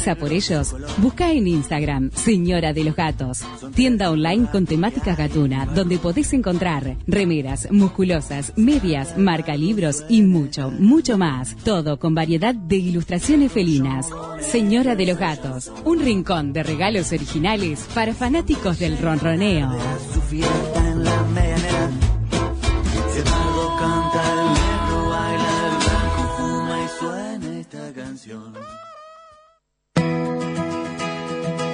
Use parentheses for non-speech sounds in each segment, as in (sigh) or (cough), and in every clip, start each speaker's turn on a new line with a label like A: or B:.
A: por ellos? Busca en Instagram, Señora de los Gatos. Tienda online con temática gatuna, donde podés encontrar remeras, musculosas, medias, marca libros y mucho, mucho más. Todo con variedad de ilustraciones felinas. Señora de los Gatos, un rincón de regalos originales para fanáticos del ronroneo.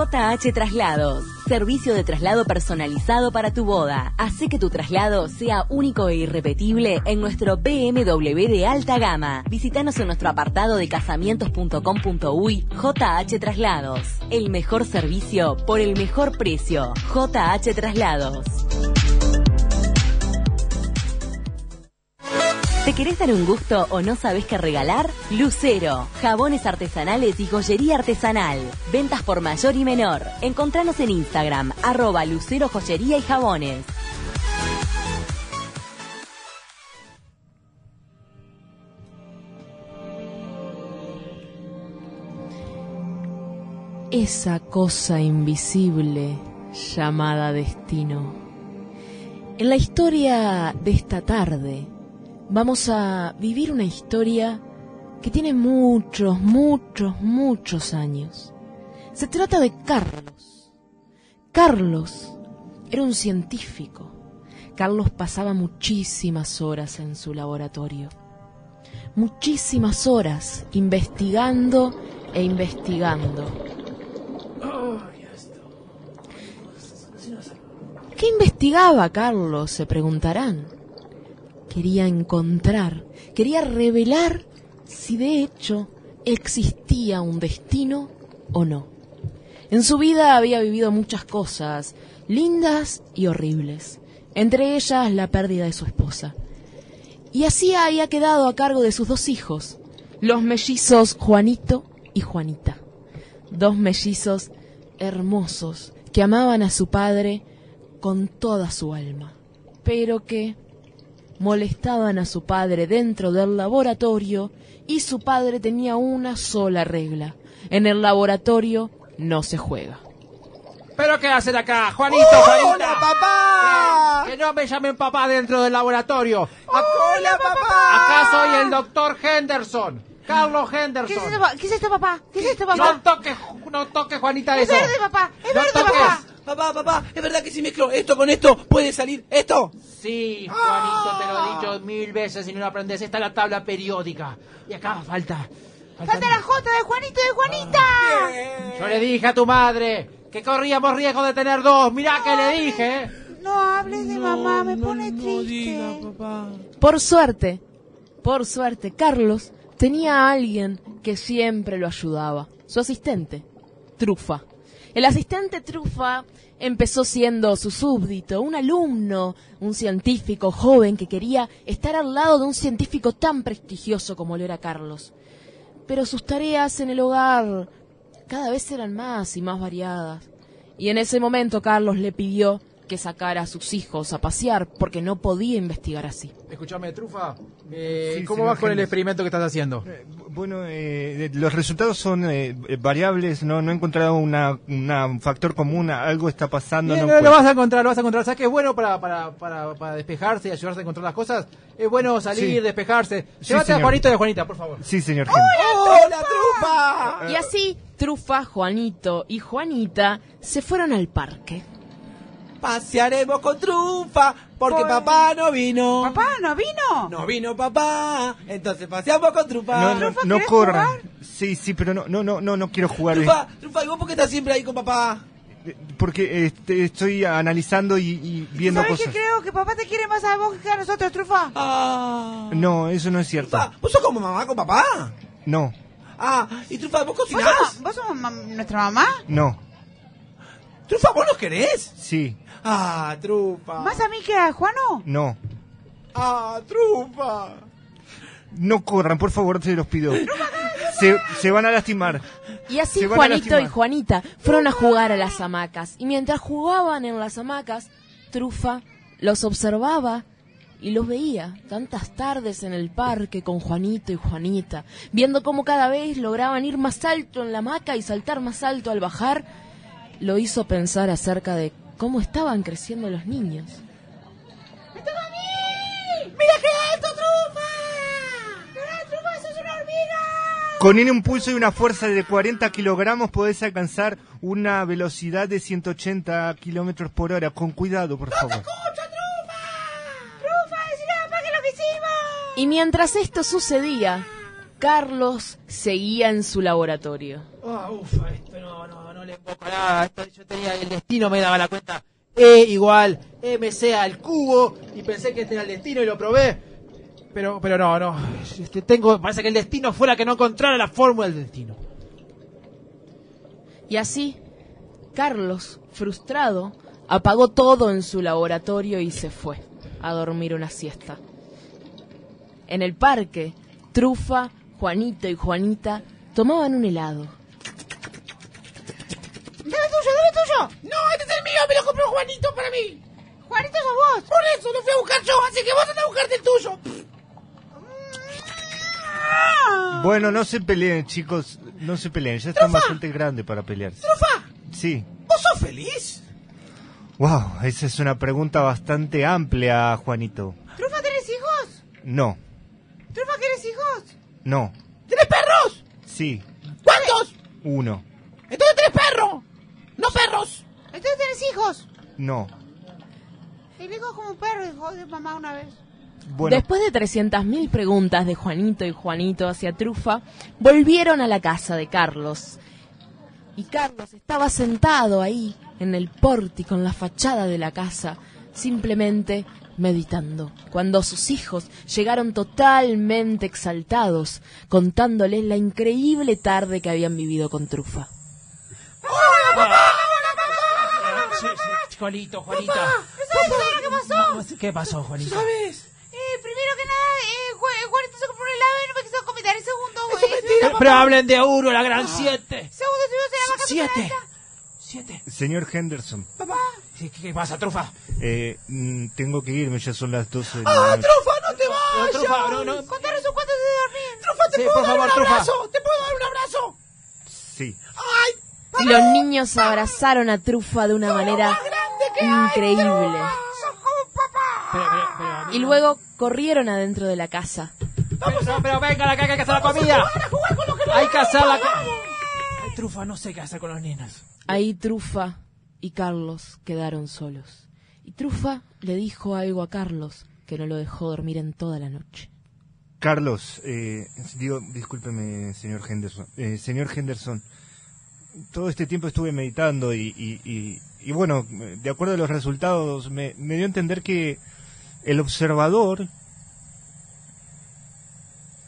A: JH Traslados. Servicio de traslado personalizado para tu boda. Hace que tu traslado sea único e irrepetible en nuestro BMW de alta gama. Visítanos en nuestro apartado de casamientos.com.uy JH Traslados. El mejor servicio por el mejor precio. JH Traslados. ¿Te querés dar un gusto o no sabes qué regalar? Lucero, jabones artesanales y joyería artesanal. Ventas por mayor y menor. Encontranos en Instagram, arroba Lucero Joyería y Jabones.
B: Esa cosa invisible llamada destino. En la historia de esta tarde, vamos a vivir una historia que tiene muchos, muchos, muchos años. Se trata de Carlos. Carlos era un científico. Carlos pasaba muchísimas horas en su laboratorio. Muchísimas horas investigando e investigando. ¿Qué investigaba Carlos? Se preguntarán quería encontrar, quería revelar si de hecho existía un destino o no. En su vida había vivido muchas cosas, lindas y horribles, entre ellas la pérdida de su esposa. Y así había quedado a cargo de sus dos hijos, los mellizos Juanito y Juanita, dos mellizos hermosos que amaban a su padre con toda su alma, pero que molestaban a su padre dentro del laboratorio y su padre tenía una sola regla. En el laboratorio no se juega.
C: ¿Pero qué hacen acá? Juanito, Juanita.
D: ¡Hola, papá!
C: Eh, que no me llamen papá dentro del laboratorio.
D: ¡Hola, papá!
C: Acá soy el doctor Henderson. Carlos Henderson.
E: ¿Qué es esto, pa- ¿Qué es esto, papá? ¿Qué es esto, papá?
C: No toques, no toques, Juanita,
E: Es
C: eso.
E: verde, papá. Es
C: No
E: verde,
C: toques.
E: papá.
D: Papá, papá, ¿es verdad que si mezclo esto con esto puede salir esto?
C: Sí, Juanito, te lo he dicho mil veces y no lo aprendes. Esta es la tabla periódica. Y acá falta...
E: Falta la J de Juanito y de Juanita.
C: Yo le dije a tu madre que corríamos riesgo de tener dos. Mirá que le dije. ¿eh?
E: No hables de mamá, me pone triste.
D: papá.
B: Por suerte, por suerte, Carlos tenía a alguien que siempre lo ayudaba, su asistente, Trufa. El asistente Trufa empezó siendo su súbdito, un alumno, un científico joven que quería estar al lado de un científico tan prestigioso como lo era Carlos. Pero sus tareas en el hogar cada vez eran más y más variadas. Y en ese momento Carlos le pidió que sacara a sus hijos a pasear porque no podía investigar así.
C: Escúchame, Trufa. eh,
F: Sí,
C: ¿Cómo vas con el experimento que estás haciendo?
F: Eh, Bueno, eh, de- los resultados son eh, eh, variables, no, no he encontrado una, una- un factor común, algo está pasando.
C: Bien,
F: no
C: lo vas a encontrar, lo vas a encontrar. ¿Sabes qué es bueno para, para, para, para despejarse y ayudarse a encontrar las cosas? Es bueno salir,
F: Sí.
C: despejarse.
F: Sí,
C: Llévate a. Juanito y a Juanita, por favor.
F: Sí, señor Henderson.
D: ¡Hola, trufa!
B: Y así, Trufa, Juanito y Juanita se fueron al parque.
D: Pasearemos con trufa porque papá no vino.
E: ¿Papá no vino?
D: No vino papá. Entonces paseamos con trufa.
F: No, no,
E: Trufa,
F: no
E: ¿querés
F: corran.
E: jugar?
F: Sí, sí, pero no, no, no, no, no quiero jugar.
D: Trufa, trufa, ¿y vos por qué estás siempre ahí con papá?
F: eh, Porque este, estoy analizando y, y viendo
E: ¿Sabes
F: cosas.
E: que creo que papá te quiere más a vos que a nosotros, trufa?
D: Ah.
F: No, eso no es cierto.
D: Trufa, ¿vos sos como mamá con papá?
F: No,
D: Ah, y trufa, ¿vos
E: ¿Vos
D: cocinás?
E: sos, vos sos mam- nuestra mamá?
F: no,
D: Trufa, ¿vos nos querés?
F: sí,
D: Ah, trufa.
E: ¿Más a mí que a Juano?
F: no.
D: ¡Ah, trufa!
F: No corran, por favor, se los pido. Se, se van a lastimar.
B: Y así Juanito y. Juanita fueron a jugar a las hamacas. Y mientras jugaban en las hamacas, Trufa los observaba y los veía tantas tardes en el parque con Juanito y Juanita, viendo cómo cada vez lograban ir más alto en la hamaca y saltar más alto al bajar, lo hizo pensar acerca de cómo estaban creciendo los niños.
E: ¡Mira qué alto, trufa! ¡Mira, trufa, sos una hormiga!
F: Con un impulso y una fuerza de 40 kilogramos podés alcanzar una velocidad de 180 kilómetros por hora. Con cuidado, por favor.
E: ¡Escucha, trufa! ¡Trufa, decile a papá que lo que hicimos!
B: Y mientras esto sucedía, Carlos seguía en su laboratorio.
C: Ah, ufa, esto no, no, no le. Esto, yo tenía el destino, me daba la cuenta. E igual MC al cubo. Y pensé que este era el destino y lo probé. Pero, pero no, no. Este, tengo, parece que el destino fue la que no encontrara la fórmula del destino.
B: Y así, Carlos, frustrado, apagó todo en su laboratorio y se fue a dormir una siesta. En el parque, Trufa, Juanito y Juanita tomaban un helado.
E: Tuyo!
C: No, este es el mío, me lo compró Juanito para mí.
E: Juanito sos vos.
C: Por eso lo fui a buscar yo, así que vos andás a buscarte el tuyo.
F: Bueno, no se peleen, chicos. No se peleen. Ya están bastante grandes para pelearse.
C: Trufa,
F: Sí.
C: ¿vos sos feliz?
F: Wow, esa es una pregunta bastante amplia, Juanito.
E: ¿Trufa tenés hijos?
F: No,
E: ¿Trufa querés hijos?
F: no,
C: ¿Tenés perros?
F: sí,
C: ¿Cuántos?
F: uno,
C: Entonces tenés perro. No perros.
E: Entonces tenés hijos.
F: no.
E: El hijo es como un perro, dijo de mamá una vez.
F: Bueno,
B: Después de 300.000 preguntas de Juanito y Juanito hacia Trufa, volvieron a la casa de Carlos. Y Carlos estaba sentado ahí, en el pórtico, en la fachada de la casa, simplemente meditando, cuando sus hijos llegaron totalmente exaltados, contándoles la increíble tarde que habían vivido con Trufa.
C: Sí, sí, Juanito, Juanita.
E: ¿Sabes qué pasó?
C: ¿Qué pasó, Juanito?
D: ¿Sabes?
E: Eh, primero que nada, eh, Ju- Juanito se compró un helado y no me quiso comentar. Y segundo, güey.
C: Pero, pero hablen de Uro, la gran siete.
E: Segundo, estuvimos en la vaca
C: Siete. Siete.
F: señor Henderson,
C: ¿Qué, qué pasa, trufa?
F: eh, mm, tengo que irme, ya son las 12 de la
D: ¡Ah,
F: noche.
D: trufa, no te vayas!
C: trufa, no, no.
E: Contanos un cuento de dormir.
D: ¡Trufa, te
C: Sí,
D: puedo
C: por
D: dar
C: favor,
D: un
C: trufa.
D: abrazo! ¡Te puedo dar un abrazo!
F: Sí.
D: ¡Ay!
B: Y los niños abrazaron a Trufa de una manera increíble. Y luego corrieron adentro de la casa.
C: pero, pero venga, caca, hay que hacer la comida. Hay que hacer la comida. Ay, trufa, no sé qué hacer con los niños.
B: Ahí Trufa y Carlos quedaron solos. Y Trufa le dijo algo a Carlos que no lo dejó dormir en toda la noche.
F: Carlos, eh, digo, discúlpeme, señor Henderson. Eh, señor Henderson, todo este tiempo estuve meditando y, bueno, de acuerdo a los resultados, me, me dio a entender que el observador,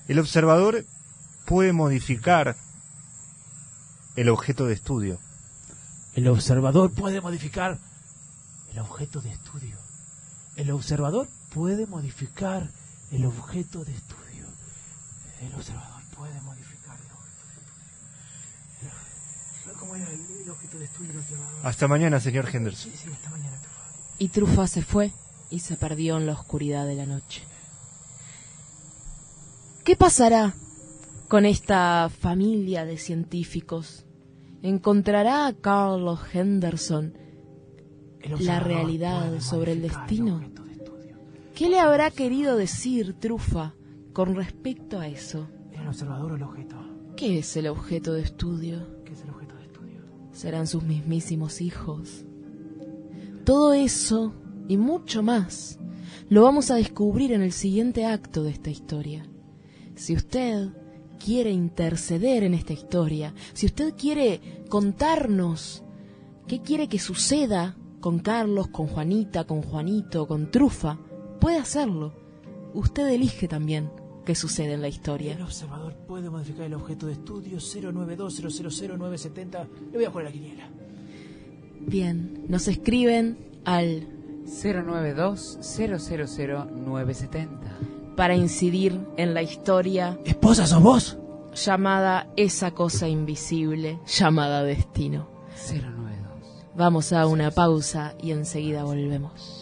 F: el observador puede modificar el objeto de estudio.
C: El observador puede modificar el objeto de estudio. El observador puede modificar el objeto de estudio. El observador puede modificar el objeto de estudio. ¿Cómo era el, el objeto de estudio del observador?
F: Hasta mañana, señor Henderson.
C: Sí, sí, esta mañana. trufa.
B: Y Trufa se fue y se perdió en la oscuridad de la noche. ¿Qué pasará con esta familia de científicos? ¿Encontrará a Carlos Henderson la realidad sobre el destino? ¿Qué le habrá querido decir Trufa con respecto a eso?
C: ¿El observador o el objeto?
B: ¿Qué es el objeto de estudio? Serán sus mismísimos hijos. Todo eso y mucho más lo vamos a descubrir en el siguiente acto de esta historia. Si usted quiere interceder en esta historia, si usted quiere contarnos qué quiere que suceda con Carlos, con Juanita, con Juanito, con Trufa, puede hacerlo. Usted elige también qué sucede en la historia.
C: El puede modificar el objeto de estudio 092000970. Le voy a jugar a la quiniela.
B: Bien, nos escriben al
G: 092-000-970.
B: Para incidir en la historia
C: ¿Esposa sos vos?
B: llamada esa cosa invisible llamada destino.
G: 092.
B: Vamos a una pausa y enseguida volvemos.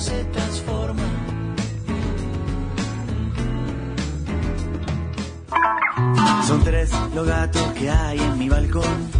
H: Se transforma. Son tres los gatos que hay en mi balcón.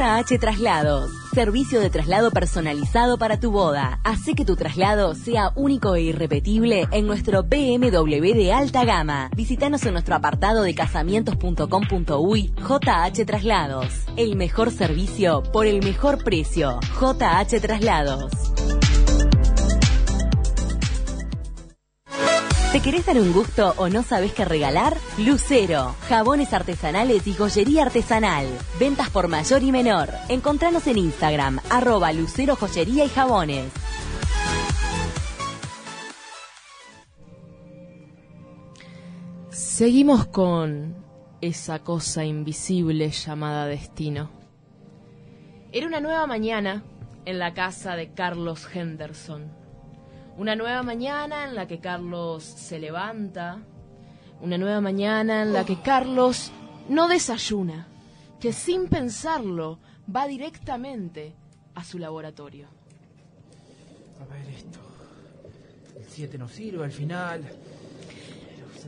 I: JH Traslados. Servicio de traslado personalizado para tu boda. Hace que tu traslado sea único e irrepetible en nuestro BMW de alta gama. Visítanos en nuestro apartado de casamientos.com.uy JH Traslados. El mejor servicio por el mejor precio. JH Traslados. ¿Te querés dar un gusto o no sabes qué regalar? Lucero, jabones artesanales y joyería artesanal. Ventas por mayor y menor. Encontranos en Instagram, arroba Lucero Joyería y Jabones.
B: Seguimos con esa cosa invisible llamada destino. Era una nueva mañana en la casa de Carlos Henderson. Una nueva mañana en la que Carlos se levanta. Una nueva mañana en la que Carlos no desayuna, que sin pensarlo va directamente a su laboratorio.
C: A ver esto. El 7 no sirve al final.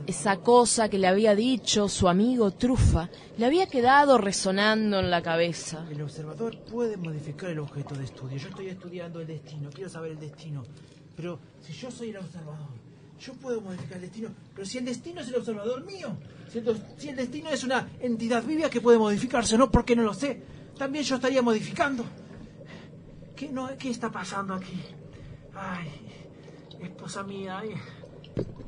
B: Esa cosa que le había dicho su amigo Trufa le había quedado resonando en la cabeza.
C: El observador puede modificar el objeto de estudio. Yo estoy estudiando el destino, quiero saber el destino. Pero si yo soy el observador, yo puedo modificar el destino. Pero si el destino es el observador mío, si el, si el destino es una entidad viva que puede modificarse, ¿no? Porque no lo sé. También yo estaría modificando. ¿Qué, no, ¿qué está pasando aquí? Ay, esposa mía, ay,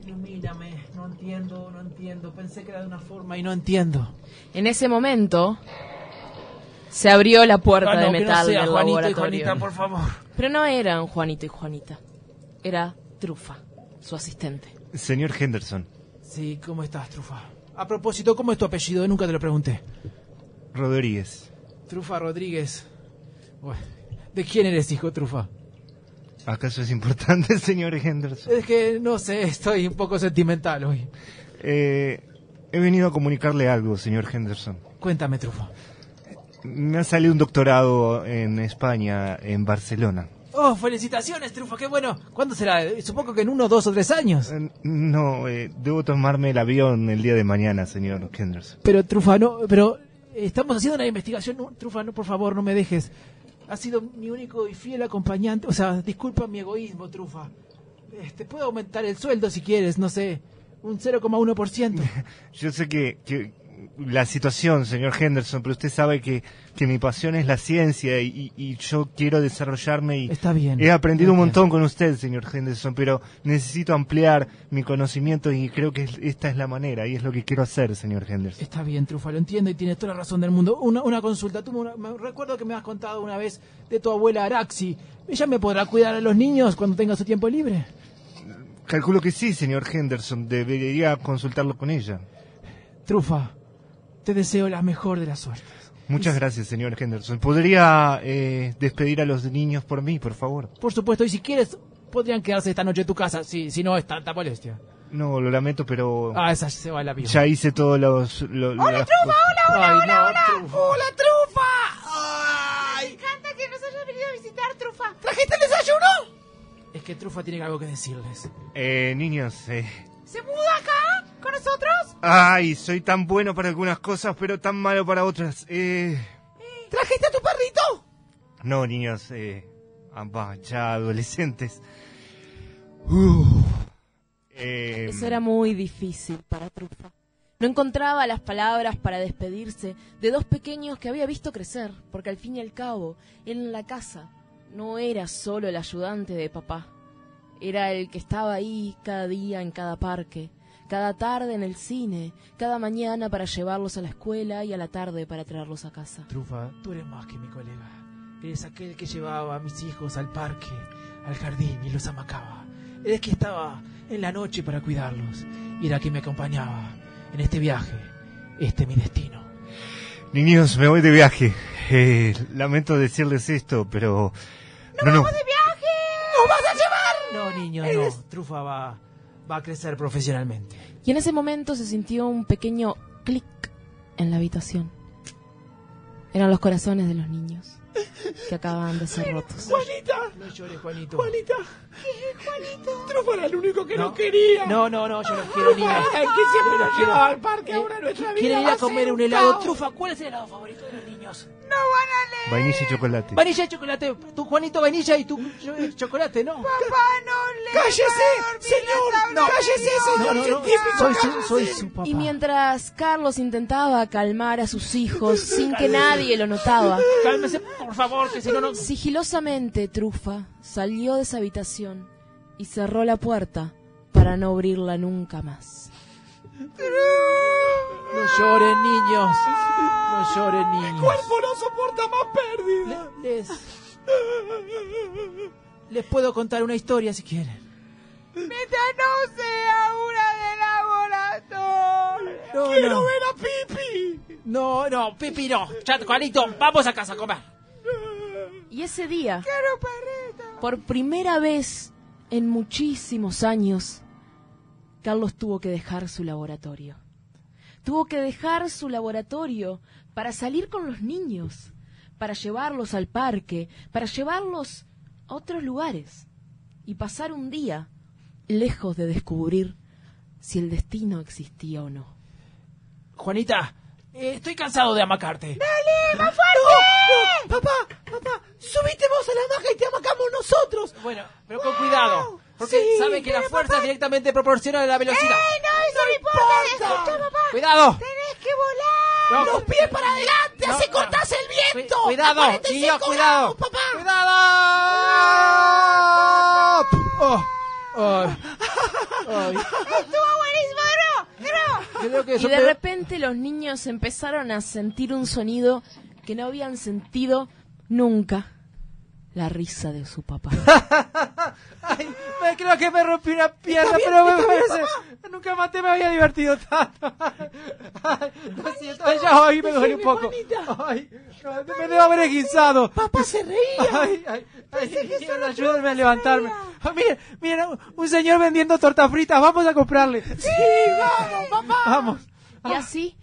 C: ilumíname. No entiendo, no entiendo. Pensé que era de una forma y no entiendo.
B: En ese momento se abrió la puerta
C: Ah, no,
B: de
C: que no
B: metal
C: sea
B: del
C: Juanito y
B: laboratorio.
C: Juanita, por favor.
B: Pero no eran Juanito y Juanita. Era Trufa, su asistente.
F: Señor Henderson,
C: Sí, ¿cómo estás, Trufa? A propósito, ¿cómo es tu apellido? Nunca te lo pregunté.
F: Rodríguez,
C: Trufa Rodríguez. Bueno, ¿De quién eres hijo, Trufa?
F: ¿acaso es importante, (laughs) señor Henderson?
C: Es que no sé, estoy un poco sentimental hoy.
F: Eh, he venido a comunicarle algo, señor Henderson.
C: Cuéntame, Trufa.
F: Me ha salido un doctorado en España, en Barcelona.
C: Oh, felicitaciones, Trufa, qué bueno. ¿Cuándo será? Eh, Supongo que en uno, dos o tres años.
F: Eh, No, eh, debo tomarme el avión el día de mañana, señor Henderson.
C: Pero, Trufa, no, pero Estamos haciendo una investigación. No, Trufa, no, por favor, no me dejes. Ha sido mi único y fiel acompañante. O sea, disculpa mi egoísmo, Trufa. Este, puedo aumentar el sueldo si quieres, no sé, un 0,1%. (laughs)
F: Yo sé que, que la situación, señor Henderson, pero usted sabe que, que mi pasión es la ciencia y, y yo quiero desarrollarme y
C: Está bien.
F: he aprendido un montón con usted, señor Henderson, pero necesito ampliar mi conocimiento y creo que es- esta es la manera y es lo que quiero hacer, señor Henderson.
C: Está bien, Trufa, lo entiendo y tienes toda la razón del mundo. Una, una consulta. Tú me, me- recuerdo que me has contado una vez de tu abuela Araxi. ¿Ella me podrá cuidar a los niños cuando tenga su tiempo libre?
F: Calculo que sí, señor Henderson, debería consultarlo con ella.
C: Trufa, te deseo la mejor de las suertes.
F: Muchas gracias, señor Henderson. ¿Podría eh, despedir a los niños por mí, por favor?
C: Por supuesto, y si quieres, podrían quedarse esta noche en tu casa, si, si no es tanta molestia.
F: No, lo lamento, pero
C: Ah, esa se va la vida.
F: ya hice todos los... lo-
E: ¡Hola,
F: las
E: Trufa! ¡Hola, hola,
C: Ay,
E: hola,
C: no,
E: hola!
C: Trufa.
E: ¡Hola, Trufa! ¡Ay! Me encanta que nos hayas venido a visitar, Trufa. ¿Trajiste el desayuno?
C: Es que Trufa tiene algo que decirles.
F: Eh, niños, eh...
E: ¿Se muda acá?
F: Ay, soy tan bueno para algunas cosas, pero tan malo para otras. Eh...
E: ¿Trajiste a tu perrito?
F: No, niños, eh... ya adolescentes. Eh,
B: Eso era muy difícil para Trufa. No encontraba las palabras para despedirse de dos pequeños que había visto crecer, porque al fin y al cabo, él en la casa no era solo el ayudante de papá, era el que estaba ahí cada día en cada parque, cada tarde en el cine, cada mañana para llevarlos a la escuela y a la tarde para traerlos a casa.
C: Trufa, tú eres más que mi colega. Eres aquel que llevaba a mis hijos al parque, al jardín y los amacaba. Eres que estaba en la noche para cuidarlos y era quien me acompañaba en este viaje, este mi destino.
F: Niños, me voy de viaje. Eh, lamento decirles esto, pero... No, no.
E: ¡De viaje! ¡Nos vas a llevar!
C: No, niño, no. Trufa va, va a crecer profesionalmente.
B: Y en ese momento se sintió un pequeño clic en la habitación. Eran los corazones de los niños que acababan de ser rotos. (laughs)
E: ¡Juanita!
C: No llores, Juanito.
E: ¡Juanita! Juanito? Trufa era el único que
C: No.
E: no, quería.
C: No, no, no, yo los quiero, niños.
E: Ay, que siempre nos llevaba al parque. Ahora nuestra vida
C: ¿Quieren ir a comer un helado? Trufa, ¿cuál es el helado favorito de los niños?
E: No van a leer.
F: Vainilla y chocolate.
C: Vainilla y chocolate. Tú, Juanito, vainilla y tú, eh, chocolate, ¿no?
E: Papá no le
D: ¡Cállese, señor! No, cállese, señor.
C: No, no, no.
D: científico,
C: Soy su,
D: cállese.
C: soy su papá.
B: Y mientras Carlos intentaba calmar a sus hijos (laughs) sin que nadie lo notaba,
C: Cálmese, por favor, que si no, no...
B: sigilosamente Trufa salió de esa habitación y cerró la puerta para no abrirla nunca más.
C: No lloren, niños. No lloren,
D: Mi
C: niños.
D: cuerpo no soporta más pérdida.
C: Le- les... Les puedo contar una historia si quieren.
E: Mientras no sea una de laboratorio.
C: No,
D: Quiero
C: no.
D: ver a Pipi.
C: No, no, Pipi, no. Ya, Juanito, vamos a casa a comer.
B: Y ese día,
E: Quiero perrito.
B: por primera vez en muchísimos años, Carlos tuvo que dejar su laboratorio. Tuvo que dejar su laboratorio para salir con los niños, para llevarlos al parque, para llevarlos a otros lugares y pasar un día lejos de descubrir si el destino existía o no.
C: Juanita, eh, estoy cansado de amacarte.
E: ¡Dale, más fuerte!
D: Papá, papá, subite vos a la maja y te amacamos nosotros.
C: Bueno, pero con cuidado. Porque
D: Sí,
C: saben que la fuerza
E: papá-
C: es directamente proporcional a la velocidad.
E: ¡Ey, no, eso no importa! Escucha, papá.
C: ¡Cuidado!
E: Tenés que volar.
C: No,
D: Los pies para adelante,
C: No,
D: así
C: no.
D: cortás el viento.
C: Cu- cuidado,
D: A 45
C: niños, cuidado.
D: grados, papá.
C: ¡Cuidado! Oh, ay, ay.
E: ¡Estuvo buenísimo! ¡Dro!
C: Creo que
B: Y de
C: peor-
B: repente los niños empezaron a sentir un sonido que no habían sentido nunca. La risa de su papá. (laughs)
C: Ay, me creo que me rompí una pierna, pero me parece. Nunca maté, me había divertido tanto. Ay, lo siento, ay, ya hoy me duele un poco. Ay, me debo haber esguinzado.
D: Papá se reía.
C: Ay, ay, ay, ayúdenme a levantarme. Ah, miren, miren, un señor vendiendo tortas fritas, vamos a comprarle. Sí, vamos, papá. Vamos.
B: Y así,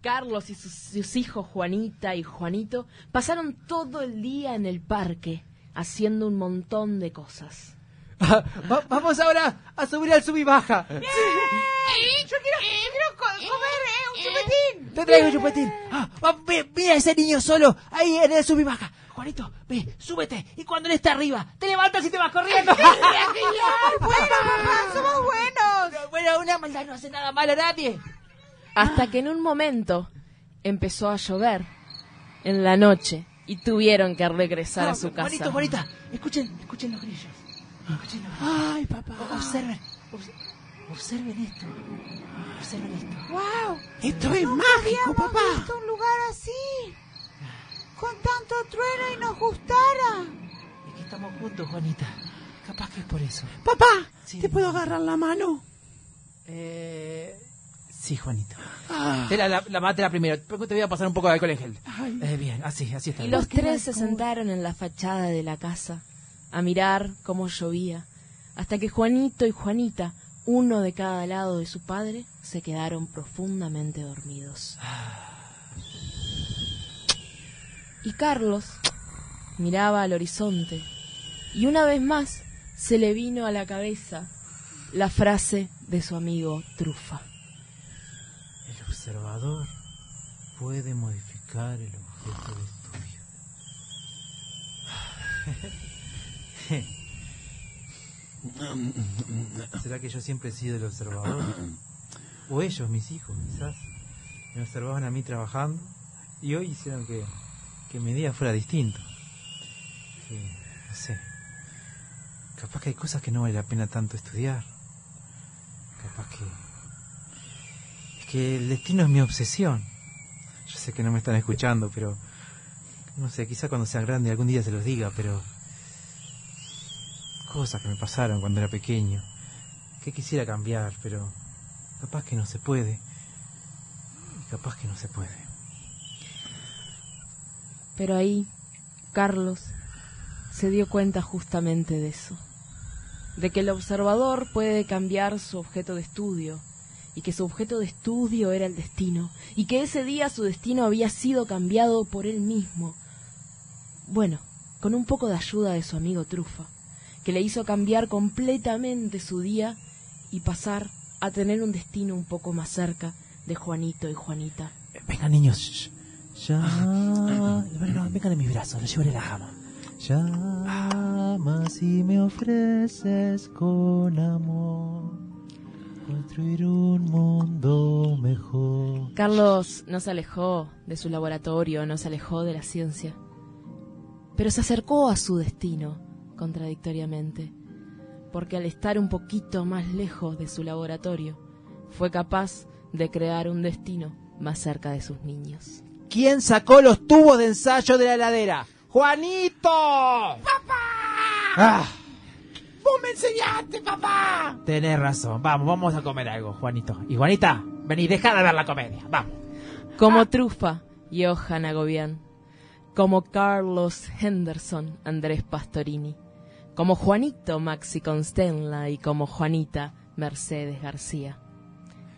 B: Carlos y sus, sus hijos Juanita y Juanito pasaron todo el día en el parque haciendo un montón de cosas. (laughs)
C: Va- vamos ahora a subir al sub y baja.
E: Yo quiero, quiero co- comer eh, un chupetín.
C: Te traigo chupetín. Ah, va, ve- mira ese niño solo, ahí en el sub y baja. Juanito, ve, súbete. Y cuando él está arriba, te levantas y te vas corriendo. (laughs)
E: Bueno, papá, somos buenos.
C: bueno, una maldad no hace nada malo a nadie.
B: Hasta que en un momento empezó a llover en la noche y tuvieron que regresar a su casa.
C: Juanito, Juanita, escuchen, escuchen los grillos.
E: Ay, papá.
C: Observen, obs- observen esto. Observen esto.
E: Wow.
D: Esto es mágico, papá.
E: visto un lugar así. Con tanto trueno y nos gustara.
C: Es que estamos juntos, Juanita. Capaz que es por eso.
D: Papá,
C: Sí.
D: ¿te puedo agarrar la mano?
C: Eh, sí, Juanito.
D: Ah,
C: Te la, la, la mate la primero. Te voy a pasar un poco de alcohol en gel.
D: Ay.
C: Eh, bien, así, así está.
B: Y los tres se sentaron en la fachada de la casa a mirar cómo llovía, hasta que Juanito y Juanita, uno de cada lado de su padre, se quedaron profundamente dormidos. Y Carlos miraba al horizonte y una vez más se le vino a la cabeza la frase de su amigo Trufa.
C: El observador puede modificar el objeto de estudio. (laughs) ¿Será que yo siempre he sido el observador? (coughs) O ellos, mis hijos, quizás. Me observaban a mí trabajando y hoy hicieron que, que mi día fuera distinto. Que, no sé. Capaz que hay cosas que no vale la pena tanto estudiar. Capaz que es que el destino es mi obsesión. Yo sé que no me están escuchando, pero no sé, quizá cuando sea grande algún día se los diga, pero cosas que me pasaron cuando era pequeño, que quisiera cambiar, pero capaz que no se puede. Capaz que no se puede.
B: Pero ahí, Carlos se dio cuenta justamente de eso, de que el observador puede cambiar su objeto de estudio, y que su objeto de estudio era el destino, y que ese día su destino había sido cambiado por él mismo. Bueno, con un poco de ayuda de su amigo Trufa, que le hizo cambiar completamente su día y pasar a tener un destino un poco más cerca de Juanito y Juanita.
C: Venga niños, ya... Vengan, vengan en mis brazos, los llevaré a la cama. Llama si me ofreces con amor construir un mundo mejor.
B: Carlos no se alejó de su laboratorio, no se alejó de la ciencia, pero se acercó a su destino, contradictoriamente, porque al estar un poquito más lejos de su laboratorio, fue capaz de crear un destino más cerca de sus niños.
D: ¿Quién sacó los tubos de ensayo de la heladera? ¡Juanito! ¡Papá! Ah,
E: ¡Vos me enseñaste, papá!
D: tenés razón. Vamos, vamos a comer algo, Juanito. Y Juanita, vení, deja de ver la comedia. Vamos.
B: Como Trufa, Johan Agobián, como Carlos Henderson, Andrés Pastorini, como Juanito Maxi Constenla y como Juanita Mercedes García.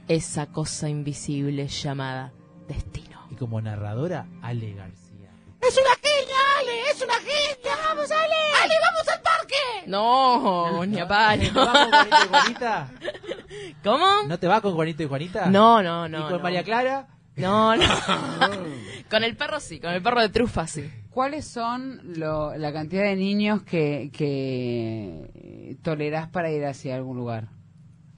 B: Esa cosa invisible llamada destino.
C: Y como narradora, Ale García.
E: ¡Es una genia, Ale! ¡Es una genia! ¡Vamos, Ale! ¡Ale, vamos al parque!
B: No, (laughs) ni a palo.
C: ¿No te va con Juanito y Juanita? (laughs)
B: ¿Cómo?
C: ¿No te va con Juanito y Juanita?
B: No, no, no.
C: ¿Y con
B: no.
C: María Clara?
B: No, no. (laughs) con el perro sí, con el perro de trufa sí.
G: ¿Cuáles son lo- la cantidad de niños que, que tolerás para ir hacia algún lugar?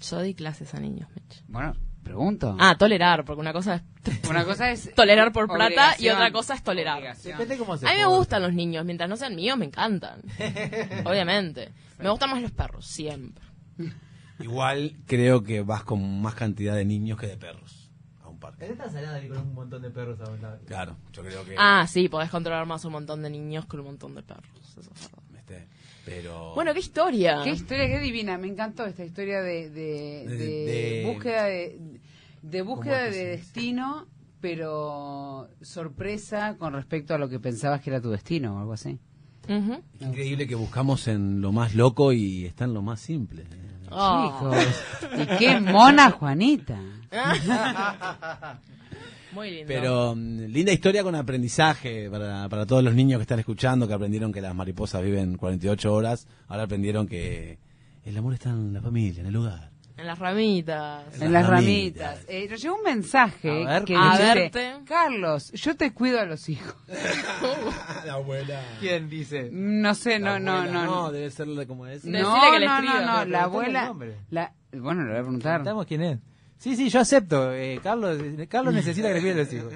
B: Yo di clases a niños, Mitch.
G: Bueno, pregunto.
B: Ah, tolerar, porque una cosa es (laughs)
G: Una cosa es
B: tolerar por plata y otra cosa es tolerar.
C: Depende cómo se
B: A mí me gustan los niños, mientras no sean míos me encantan. (laughs) Obviamente. Me gustan más los perros, siempre.
J: Igual creo que vas con más cantidad de niños que de perros a un parque.
C: Es tan salada y con un montón de perros a un lado.
J: Claro, yo creo que...
B: Ah, sí, podés controlar más un montón de niños que un montón de perros. Eso es verdad.
J: ¿viste? Pero...
B: Bueno, qué historia.
G: Qué historia, qué divina. Me encantó esta historia de, de,
J: De-
G: de
J: de-
G: búsqueda de, de búsqueda
C: ¿Cómo es que
G: de destino, pero sorpresa con respecto a lo que pensabas que era tu destino o algo así.
B: Ujú.
J: Increíble que buscamos en lo más loco y está en lo más simple.
B: Oh.
G: Chicos, y qué mona Juanita. (laughs)
B: Muy lindo.
J: Pero mm, linda historia con aprendizaje para, para todos los niños que están escuchando, que aprendieron que las mariposas viven 48 horas, ahora aprendieron que, El amor está en la familia, en el hogar.
B: En las ramitas.
G: En las ramitas. Eh, nos llegó un mensaje
J: A ver,
G: que
B: a
G: dice,
B: verte.
G: Carlos, yo te cuido a los hijos. (laughs)
J: la abuela.
C: ¿Quién dice?
G: No sé, no, no, no.
J: No, debe ser como es.
B: Decile
G: No,
B: que le
G: no, no, no, la abuela...
C: nombre.
G: La, bueno, le voy a preguntar.
C: Preguntamos quién es. Sí, sí, yo acepto. Eh, Carlos, Carlos necesita que le cuiden los hijos.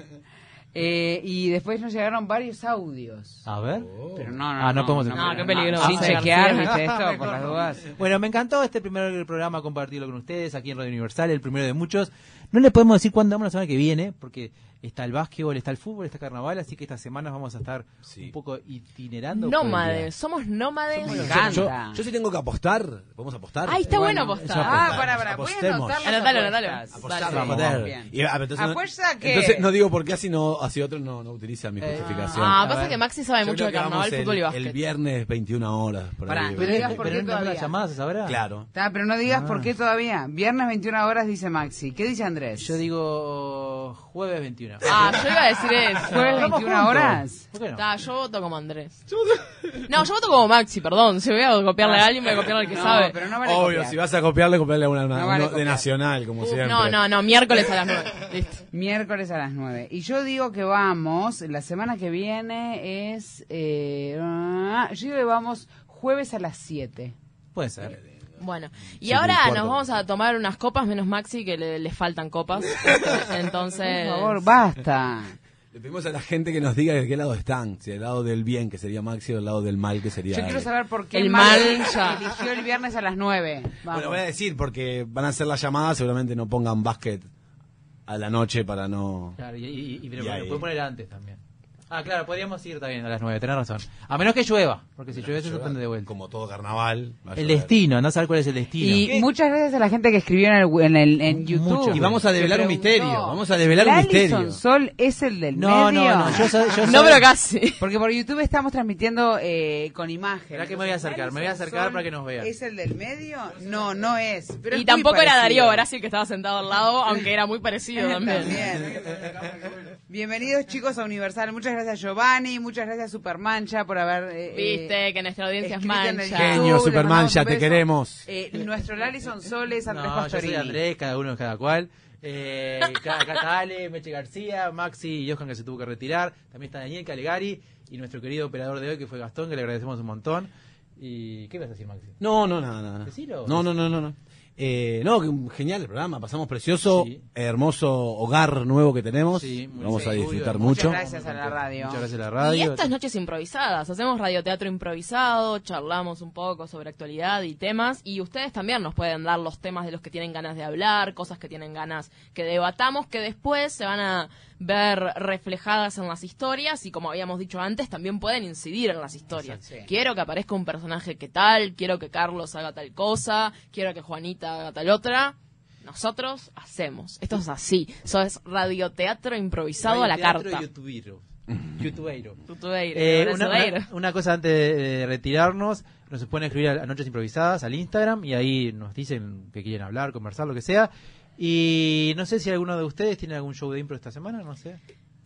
G: Eh, y después nos llegaron varios audios.
C: A ver.
G: Pero no, no,
C: Ah, no podemos
B: No, qué peligroso.
G: Sin
B: Ah,
G: chequear,
B: García.
G: ¿viste esto? (laughs) Por las dudas.
C: Bueno, me encantó este primer programa compartirlo con ustedes aquí en Radio Universal, el primero de muchos. No le podemos decir cuándo vamos la semana que viene, porque está el básquetbol, está el fútbol, está carnaval, así que estas semanas vamos a estar un poco itinerando. el
B: Nómades, somos nómades.
J: Yo, yo sí tengo que apostar. ¿Podemos apostar?
B: Ay, está bueno,
G: Bueno,
B: apostar.
G: Ah, para, para, voy a
B: Anotalo, anotalo.
J: Y, ah, entonces, no-
G: ¿Apuesta qué?
J: entonces no digo por qué así no, así otros no, no utilizan mi justificación.
B: Ah,
C: A
B: pasa que Maxi sabe
J: Yo
B: mucho de carnaval,
J: vamos
B: fútbol y
J: el,
B: básquet.
J: el viernes 21 horas.
G: Pará,
J: ahí.
G: pero digas por qué todavía.
J: Claro.
G: Pero no digas por qué todavía. Viernes 21 horas dice Maxi. ¿Qué dice Andrés?
C: Yo digo jueves 21.
B: Ah, yo iba a decir eso.
G: ¿Jueves
C: Vamos
G: 21
C: juntos.
G: horas?
C: ¿Por qué no?
B: Yo voto como Andrés. No, yo voto como Maxi, perdón. Si voy a copiarle a alguien, voy a copiarle al que
G: No,
B: sabe.
G: pero no vale
J: Obvio,
G: copiar.
J: si vas a copiarle, copiarle a una,
G: No
J: uno
G: vale
J: de
G: copiar.
J: Nacional, como siempre.
B: No, no, no, miércoles a las 9. (laughs) Listo.
G: Miércoles a las 9. Y yo digo que vamos, la semana que viene es... Eh, ah, yo digo que vamos jueves a las 7.
C: Puede ser.
B: Bueno, y
J: Sí,
B: ahora nos vamos a tomar unas copas, menos Maxi, que le, le faltan copas. (laughs) Entonces.
G: Por favor, basta.
J: Le pedimos a la gente que nos diga de qué lado están. Si del lado del bien, que sería Maxi, o del lado del mal, que sería
G: Yo quiero saber por qué
B: El mal ya.
G: eligió el viernes a las 9. Vamos.
J: Bueno, voy a decir, porque van a hacer la llamada, seguramente no pongan básquet a la noche para no...
C: Claro, y, y, y- pero
J: Y ahí.
C: puede poner antes también. Ah, claro, podríamos ir también a las 9, tenés razón. A menos que llueva, porque si llueve se suspende de vuelta.
J: Como todo carnaval. va a
C: El
J: llover.
C: destino, no saber cuál es el destino.
G: Y muchas gracias a la gente que escribió en, el, en, el- en YouTube.
C: Mucho.
J: Y vamos a develar un misterio, vamos a develar un
G: ¿el
J: misterio.
G: Sol es el del
C: No,
G: medio?
C: no, no, yo soy- yo (laughs)
B: No,
C: soy-
B: pero casi.
G: Porque por YouTube estamos transmitiendo eh, con imagen.
C: Esperá que me voy a acercar, me voy a acercar para que nos vean.
G: ¿Es el del medio? No, no es. Pero
B: y
G: es muy
B: tampoco era
G: parecido.
B: Darío Brasil que estaba sentado al lado, aunque era muy parecido (laughs) también.
G: También. Bienvenidos chicos a Universal. Muchas gracias Giovanni, muchas gracias Supermancha por haber... eh,
B: Viste que nuestra audiencia es mancha.
J: Genio,
G: YouTube, les
J: Superman,
G: mandamos
J: ya
G: un
J: te queremos.
G: Eh, nuestro Alison Sol es Andrés
C: No, yo soy. Andrés, cada uno es cada cual. Eh, acá está Ale, Meche García, Maxi y Johan que se tuvo que retirar. También está Daniel Calegari y nuestro querido operador de hoy que fue Gastón, que le agradecemos un montón. ¿Y qué vas a decir, Maxi?
J: No, no, nada, nada. No, no, no, no. no. Eh, no, que un genial el programa, pasamos precioso,
C: Sí.
J: hermoso hogar nuevo que tenemos.
C: Sí, muy
J: Vamos a disfrutar
G: Muchas
J: mucho.
G: gracias a la radio.
C: Muchas gracias a la
B: Y
C: radio.
B: estas noches improvisadas, hacemos radioteatro improvisado, charlamos un poco sobre actualidad y temas, y ustedes también nos pueden dar los temas de los que tienen ganas de hablar, cosas que tienen ganas que debatamos, que después se van a ver reflejadas en las historias, y como habíamos dicho antes, también pueden incidir en las historias.
G: Exacto.
B: Quiero que aparezca un personaje que tal, quiero que Carlos haga tal cosa, quiero que Juanita haga tal otra. Nosotros hacemos. Esto es así. Eso es radioteatro improvisado a la carta.
C: youtubeiro. (laughs) Youtubeiro. Eh, una, una- una cosa antes de retirarnos, nos pueden escribir a, a Noches Improvisadas al Instagram y ahí nos dicen que quieren hablar, conversar, lo que sea. Y no sé si alguno de ustedes tiene algún show de impro esta semana, no sé.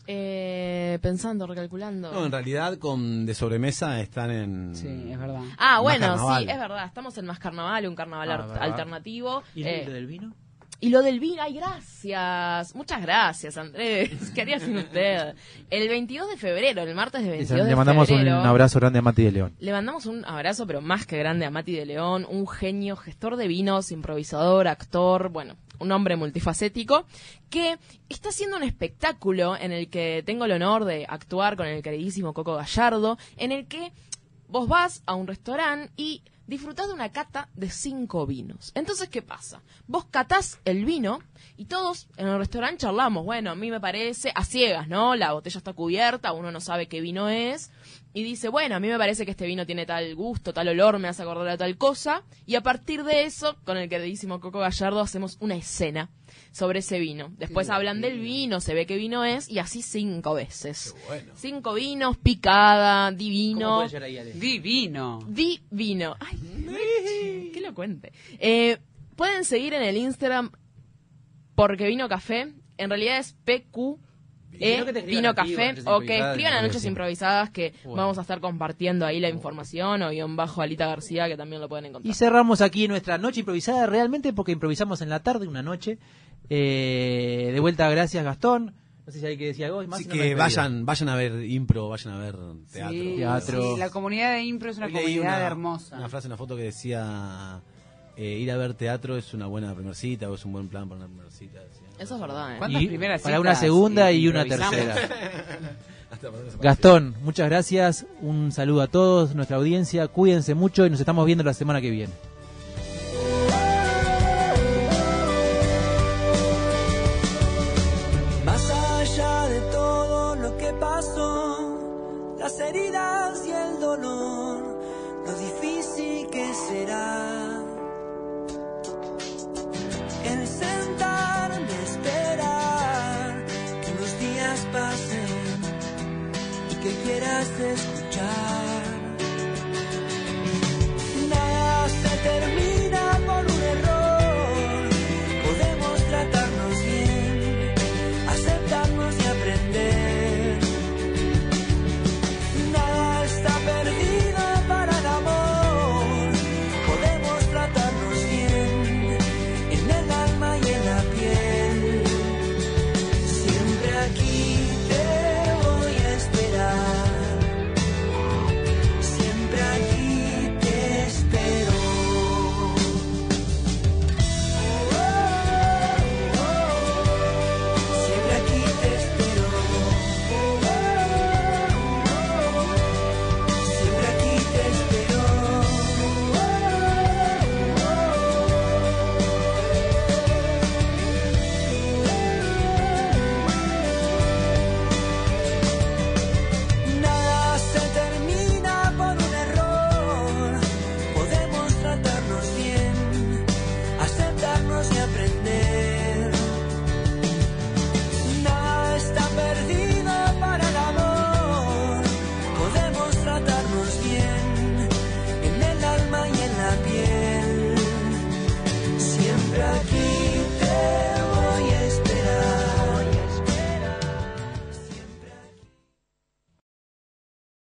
B: Eh, pensando, recalculando.
J: No, en realidad con de sobremesa están en...
G: Sí, es verdad.
B: ah, bueno, sí, es verdad. Estamos en Más Carnaval, un carnaval
C: Ah,
B: alternativo.
C: ¿Y
B: Eh,
C: lo del vino?
B: y lo del vino, ay, gracias. Muchas gracias, Andrés. (laughs) ¿Qué haría sin usted? El 22 de febrero, el martes de 22
C: Le
B: de
C: mandamos un abrazo grande a Mati de León.
B: Le mandamos un abrazo, pero más que grande, a Mati de León, un genio, gestor de vinos, improvisador, actor, bueno, un hombre multifacético, que está haciendo un espectáculo en el que tengo el honor de actuar con el queridísimo Coco Gallardo, en el que vos vas a un restaurante y disfrutás de una cata de cinco vinos. Entonces, ¿qué pasa? Vos catás el vino y todos en el restaurante charlamos. Bueno, a mí me parece, a ciegas, ¿no? La botella está cubierta, uno no sabe qué vino es. Y dice, bueno, a mí me parece que este vino tiene tal gusto, tal olor, me hace acordar a tal cosa. Y a partir de eso, con el queridísimo Coco Gallardo, hacemos una escena sobre ese vino. Después hablan del vino, se ve qué vino es, y así cinco veces. Cinco vinos, picada, divino.
G: Divino.
B: Divino. Ay, que lo cuente. Eh, pueden seguir en el Instagram porque vino café. En realidad es PQ E, Vino Café, o que escriban
J: que
B: Noches
J: sí.
B: Improvisadas, que
C: Bueno.
B: vamos a estar compartiendo ahí la información, o guion bajo Alita García, que también lo pueden encontrar.
C: Y cerramos aquí nuestra noche improvisada realmente porque improvisamos en la tarde una noche. Eh, de vuelta, gracias Gastón. No sé si hay que decir algo más.
J: Así
C: no
J: que vayan, vayan a ver impro, vayan a ver teatro.
G: Sí,
C: Teatro.
G: sí, la comunidad de impro es una
J: Hoy
G: comunidad
J: una-
G: hermosa.
J: Una frase, una foto que decía eh, ir a ver teatro es una buena primer cita o es un buen plan para una primer cita. decía.
B: Eso es verdad, ¿eh?
G: ¿Cuántas
C: Y
G: primeras
C: para
G: citas
C: una segunda y una
G: improvisamos?
C: tercera. (laughs)
J: Para
C: Gastón, muchas gracias. Un saludo a todos, nuestra audiencia. Cuídense mucho y nos estamos viendo la semana que viene.
H: Más allá de todo lo que pasó, las heridas y el dolor, lo difícil que será. that